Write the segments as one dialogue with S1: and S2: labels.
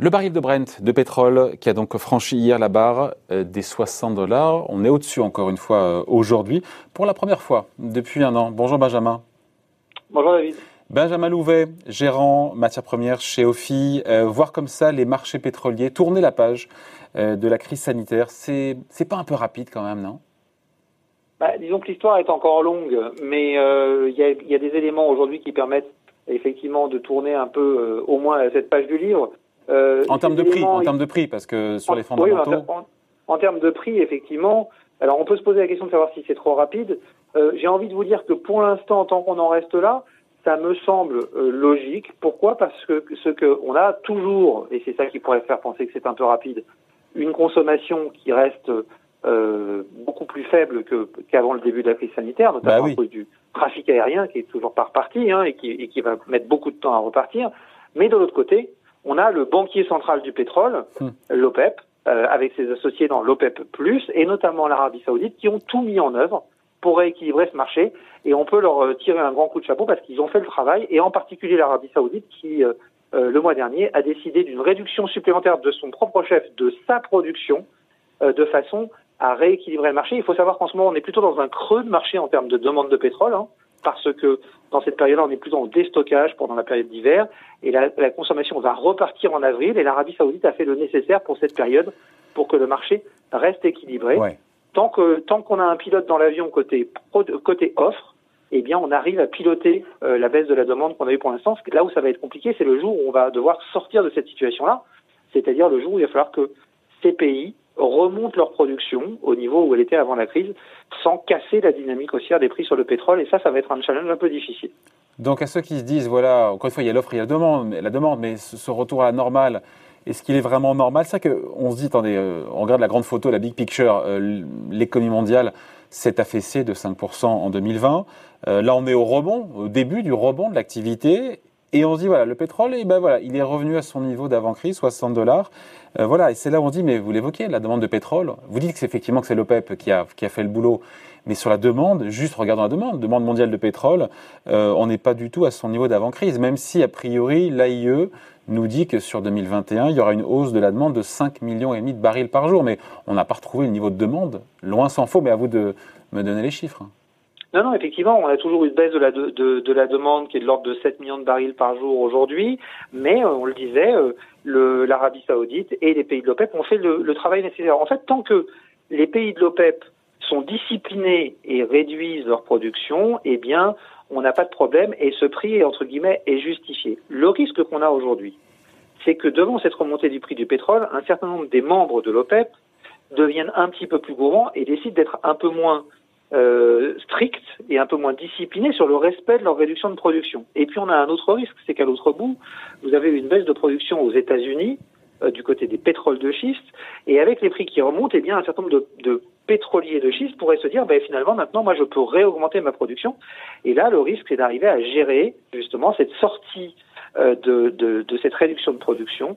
S1: Le baril de Brent de pétrole qui a donc franchi hier la barre euh, des 60 dollars. On est au-dessus encore une fois euh, aujourd'hui pour la première fois depuis un an. Bonjour Benjamin.
S2: Bonjour David.
S1: Benjamin Louvet, gérant matières premières chez OFI. Euh, voir comme ça les marchés pétroliers tourner la page de la crise sanitaire, c'est pas un peu rapide quand même, non?
S2: Bah, Disons que l'histoire est encore longue, mais il y, a, des éléments aujourd'hui qui permettent effectivement de tourner un peu au moins cette page du livre.
S1: Euh, en termes de prix, en termes de prix, parce que sur les fondamentaux.
S2: Oui, en, termes de prix, effectivement. Alors, on peut se poser la question de savoir si c'est trop rapide. Euh, J'ai envie de vous dire que pour l'instant, tant qu'on en reste là, ça me semble euh, logique. Pourquoi? Parce que ce que on a toujours, et c'est ça qui pourrait faire penser que c'est un peu rapide, une consommation qui reste euh, beaucoup plus faible qu'avant le début de la crise sanitaire, notamment bah à cause du trafic aérien qui est toujours pas reparti hein, et, qui, et qui va mettre beaucoup de temps à repartir. Mais de l'autre côté, on a le banquier central du pétrole, hmm. l'OPEP, euh, avec ses associés dans l'OPEP+, et notamment l'Arabie saoudite, qui ont tout mis en œuvre pour rééquilibrer ce marché. Et on peut leur euh, tirer un grand coup de chapeau parce qu'ils ont fait le travail, et en particulier l'Arabie saoudite, qui, euh, le mois dernier, a décidé d'une réduction supplémentaire de son propre chef, de sa production, de façon à rééquilibrer le marché. Il faut savoir qu'en ce moment, on est plutôt dans un creux de marché en termes de demande de pétrole. Hein parce que dans cette période-là, on est plus en déstockage pendant la période d'hiver, et la, consommation va repartir en avril, et l'Arabie saoudite a fait le nécessaire pour cette période, pour que le marché reste équilibré. Tant que tant qu'on a un pilote dans l'avion côté côté offre, eh bien, on arrive à piloter euh, la baisse de la demande qu'on a eu pour l'instant. Là où ça va être compliqué, c'est le jour où on va devoir sortir de cette situation-là, c'est-à-dire le jour où il va falloir que ces pays remontent leur production au niveau où elle était avant la crise, sans casser la dynamique haussière des prix sur le pétrole. Et ça, ça va être un challenge un peu difficile.
S1: Donc à ceux qui se disent, voilà, encore une fois, il y a l'offre, il y a la demande, mais, la demande, mais ce, retour à la normale, est-ce qu'il est vraiment normal? C'est ça qu'on se dit, attendez, euh, on regarde la grande photo, la big picture, euh, l'économie mondiale s'est affaissée de 5% en 2020. Euh, là, on est au rebond, au début du rebond de l'activité, et on se dit, voilà, le pétrole, et ben voilà, il est revenu à son niveau d'avant-crise, 60 dollars. Euh, voilà, et c'est là où on dit, mais vous l'évoquez, la demande de pétrole. Vous dites que c'est effectivement que c'est l'OPEP qui a, qui a fait le boulot. Mais sur la demande, juste regardons la demande, demande mondiale de pétrole, euh, on n'est pas du tout à son niveau d'avant-crise, même si, a priori, l'AIE nous dit que sur 2021, il y aura une hausse de la demande de 5 millions et demi de barils par jour. Mais on n'a pas retrouvé le niveau de demande, loin s'en faut, mais à vous de me donner les chiffres.
S2: Non, non, effectivement, on a toujours une baisse de la, de, de, la demande qui est de l'ordre de 7 millions de barils par jour aujourd'hui, mais euh, on le disait, euh, l'Arabie saoudite et les pays de l'OPEP ont fait le, travail nécessaire. En fait, tant que les pays de l'OPEP sont disciplinés et réduisent leur production, eh bien, on n'a pas de problème et ce prix, entre guillemets, est justifié. Le risque qu'on a aujourd'hui, c'est que devant cette remontée du prix du pétrole, un certain nombre des membres de l'OPEP deviennent un petit peu plus gourmands et décident d'être un peu moins euh, strictes et un peu moins disciplinés sur le respect de leur réduction de production. Et puis on a un autre risque, c'est qu'à l'autre bout, vous avez une baisse de production aux États-Unis euh, du côté des pétroles de schiste, et avec les prix qui remontent, eh bien un certain nombre de, de pétroliers de schiste pourraient se dire, ben, finalement maintenant moi je peux réaugmenter ma production. Et là le risque c'est d'arriver à gérer justement cette sortie de, de, de, cette réduction de production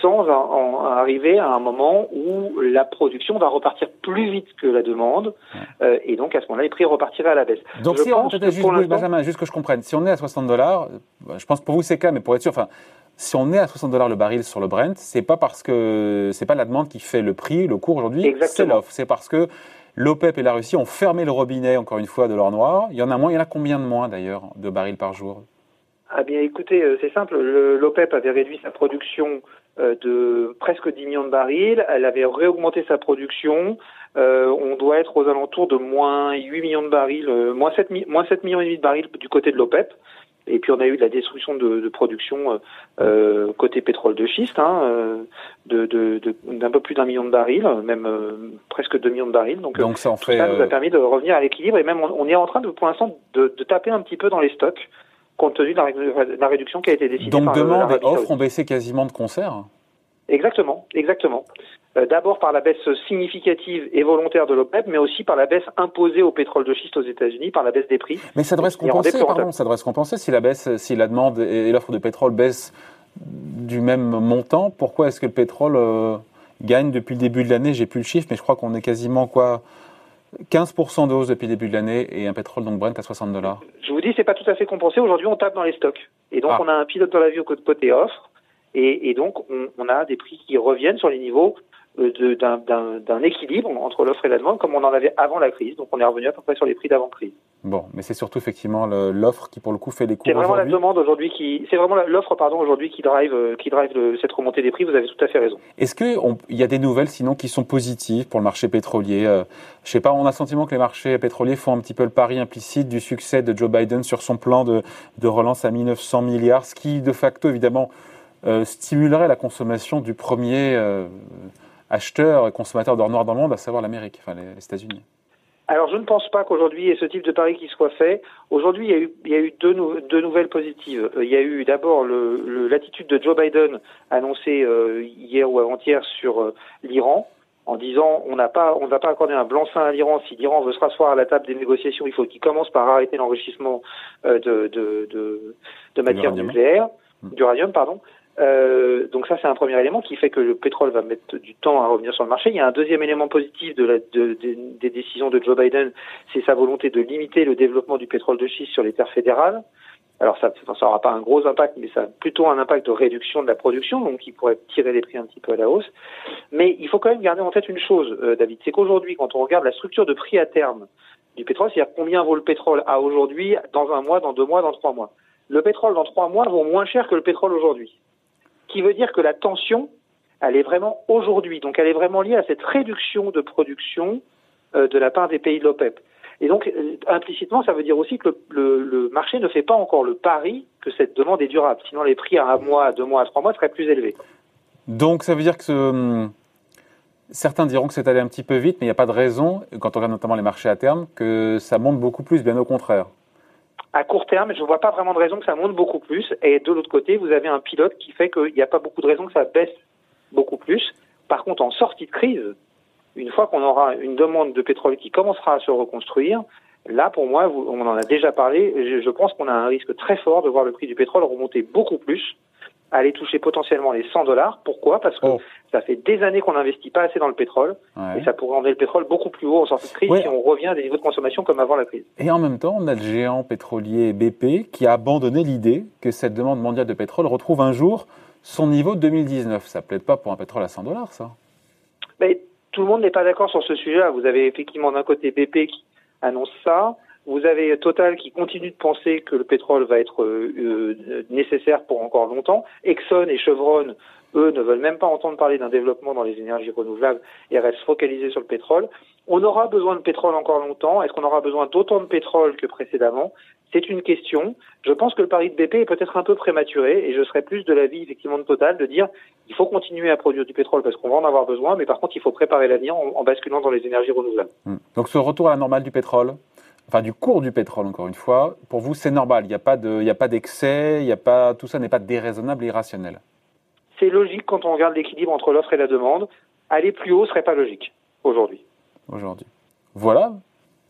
S2: sans en, arriver à un moment où la production va repartir plus vite que la demande euh, et donc à ce moment-là les prix repartiraient à la baisse.
S1: Donc je si pense on, juste, Benjamin, juste que je comprenne, si on est à 60 dollars, je pense que pour vous c'est cas, mais pour être sûr, enfin si on est à 60 dollars le baril sur le Brent, c'est pas parce que c'est pas la demande qui fait le prix, le cours aujourd'hui, c'est l'offre, c'est parce que L'OPEP et la Russie ont fermé le robinet, encore une fois, de l'or noir. Il y en a moins, il y en a combien de moins d'ailleurs, de barils par jour?
S2: Ah bien écoutez, euh, c'est simple, l'OPEP avait réduit sa production euh, de presque 10 millions de barils, elle avait réaugmenté sa production, euh, on doit être aux alentours de moins 8 millions de barils, moins, 7, moins 7 millions et demi de barils du côté de l'OPEP. Et puis on a eu de la destruction de, de production euh, côté pétrole de schiste, hein, de, de, d'un peu plus d'un million de barils, même presque 2 millions de barils. Donc, Donc ça, en fait, ça nous a permis de revenir à l'équilibre. Et même on, on, est en train de, pour l'instant de, de taper un petit peu dans les stocks compte tenu de la, réduction qui a été décidée.
S1: Donc demande et offre ont baissé quasiment de concert
S2: Exactement, exactement. Euh, d'abord par la baisse significative et volontaire de l'OPEP, mais aussi par la baisse imposée au pétrole de schiste aux États-Unis, par la baisse des prix.
S1: Mais ça devrait se compenser, pardon, ça devrait se compenser si la baisse, si la demande et l'offre de pétrole baissent du même montant. Pourquoi est-ce que le pétrole euh, gagne depuis le début de l'année? J'ai plus le chiffre, mais je crois qu'on est quasiment quoi 15% de hausse depuis le début de l'année et un pétrole donc Brent à 60 dollars.
S2: Je vous dis, c'est pas tout à fait compensé. Aujourd'hui, on tape dans les stocks. Et donc, ah. on a un pilote dans la vie au côté offre Et, donc, on, a des prix qui reviennent sur les niveaux euh, d'un équilibre entre l'offre et la demande, comme on en avait avant la crise. Donc, on est revenu à peu près sur les prix d'avant-crise.
S1: Bon, mais c'est surtout effectivement l'offre qui, pour le coup, fait les cours.
S2: C'est vraiment la demande aujourd'hui qui, c'est vraiment l'offre, pardon, aujourd'hui qui drive, euh, qui drive cette remontée des prix. Vous avez tout à fait raison.
S1: Est-ce qu'il y a des nouvelles, sinon, qui sont positives pour le marché pétrolier euh, Je sais pas, on a le sentiment que les marchés pétroliers font un petit peu le pari implicite du succès de Joe Biden sur son plan de, de relance à 1900 milliards, ce qui, de facto, évidemment, euh, stimulerait la consommation du premier euh, acheteur et consommateur d'or noir dans le monde, à savoir l'Amérique, enfin les, les États-Unis.
S2: Alors je ne pense pas qu'aujourd'hui il y ait ce type de pari qui soit fait. Aujourd'hui il y a eu, il y a eu deux, deux, nouvelles positives. Euh, il y a eu d'abord l'attitude de Joe Biden annoncée hier ou avant-hier sur l'Iran en disant on n'a pas on ne va pas accorder un blanc-seing à l'Iran. Si l'Iran veut se rasseoir à la table des négociations il faut qu'il commence par arrêter l'enrichissement de, de, de, de matières nucléaires d'uranium pardon euh, donc ça, c'est un premier élément qui fait que le pétrole va mettre du temps à revenir sur le marché. Il y a un deuxième élément positif de la, de, des décisions de Joe Biden, c'est sa volonté de limiter le développement du pétrole de schiste sur les terres fédérales. Alors ça n'aura pas un gros impact, mais ça a plutôt un impact de réduction de la production, donc qui pourrait tirer les prix un petit peu à la hausse. Mais il faut quand même garder en tête une chose, euh, David, c'est qu'aujourd'hui, quand on regarde la structure de prix à terme du pétrole, c'est-à-dire combien vaut le pétrole à aujourd'hui, dans un mois, dans deux mois, dans trois mois. Le pétrole dans trois mois vaut moins cher que le pétrole aujourd'hui qui veut dire que la tension, elle est vraiment aujourd'hui. Donc elle est vraiment liée à cette réduction de production euh, de la part des pays de l'OPEP. Et donc, euh, implicitement, ça veut dire aussi que le, marché ne fait pas encore le pari que cette demande est durable. Sinon, les prix à un mois, à deux mois, à trois mois seraient plus élevés.
S1: Donc, ça veut dire que hum, certains diront que c'est allé un petit peu vite, mais il n'y a pas de raison, quand on regarde notamment les marchés à terme, que ça monte beaucoup plus, bien au contraire
S2: à court terme, je ne vois pas vraiment de raison que ça monte beaucoup plus. Et de l'autre côté, vous avez un pilote qui fait qu'il n'y a pas beaucoup de raison que ça baisse beaucoup plus. Par contre, en sortie de crise, une fois qu'on aura une demande de pétrole qui commencera à se reconstruire, là, pour moi, on en a déjà parlé, je pense qu'on a un risque très fort de voir le prix du pétrole remonter beaucoup plus aller toucher potentiellement les 100 dollars. Pourquoi? Parce que oh. ça fait des années qu'on n'investit pas assez dans le pétrole et ça pourrait emmener le pétrole beaucoup plus haut en sortie de crise si on revient à des niveaux de consommation comme avant la crise.
S1: Et en même temps, on a le géant pétrolier BP qui a abandonné l'idée que cette demande mondiale de pétrole retrouve un jour son niveau de 2019. Ça plaide pas pour un pétrole à 100 dollars, ça
S2: Mais tout le monde n'est pas d'accord sur ce sujet-là. Vous avez effectivement d'un côté BP qui annonce ça. Vous avez Total qui continue de penser que le pétrole va être euh, euh, nécessaire pour encore longtemps. Exxon et Chevron, eux, ne veulent même pas entendre parler d'un développement dans les énergies renouvelables et restent focalisés sur le pétrole. On aura besoin de pétrole encore longtemps. Est-ce qu'on aura besoin d'autant de pétrole que précédemment? C'est une question. Je pense que le pari de BP est peut-être un peu prématuré et je serais plus de l'avis effectivement de Total de dire il faut continuer à produire du pétrole parce qu'on va en avoir besoin, mais par contre il faut préparer l'avenir en, en basculant dans les énergies renouvelables.
S1: Hmm. Donc ce retour à la normale du pétrole, enfin du cours du pétrole encore une fois, pour vous c'est normal, il n'y a pas de, il d'excès, il y a pas, tout ça n'est pas déraisonnable et irrationnel.
S2: C'est logique quand on regarde l'équilibre entre l'offre et la demande. Aller plus haut serait pas logique aujourd'hui.
S1: Aujourd'hui. Voilà,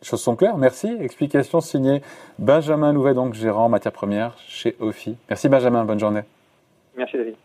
S1: choses sont claires. Merci. Explication signée Benjamin Louvet, donc gérant matières premières chez OFI. Merci Benjamin, bonne journée.
S2: Merci David.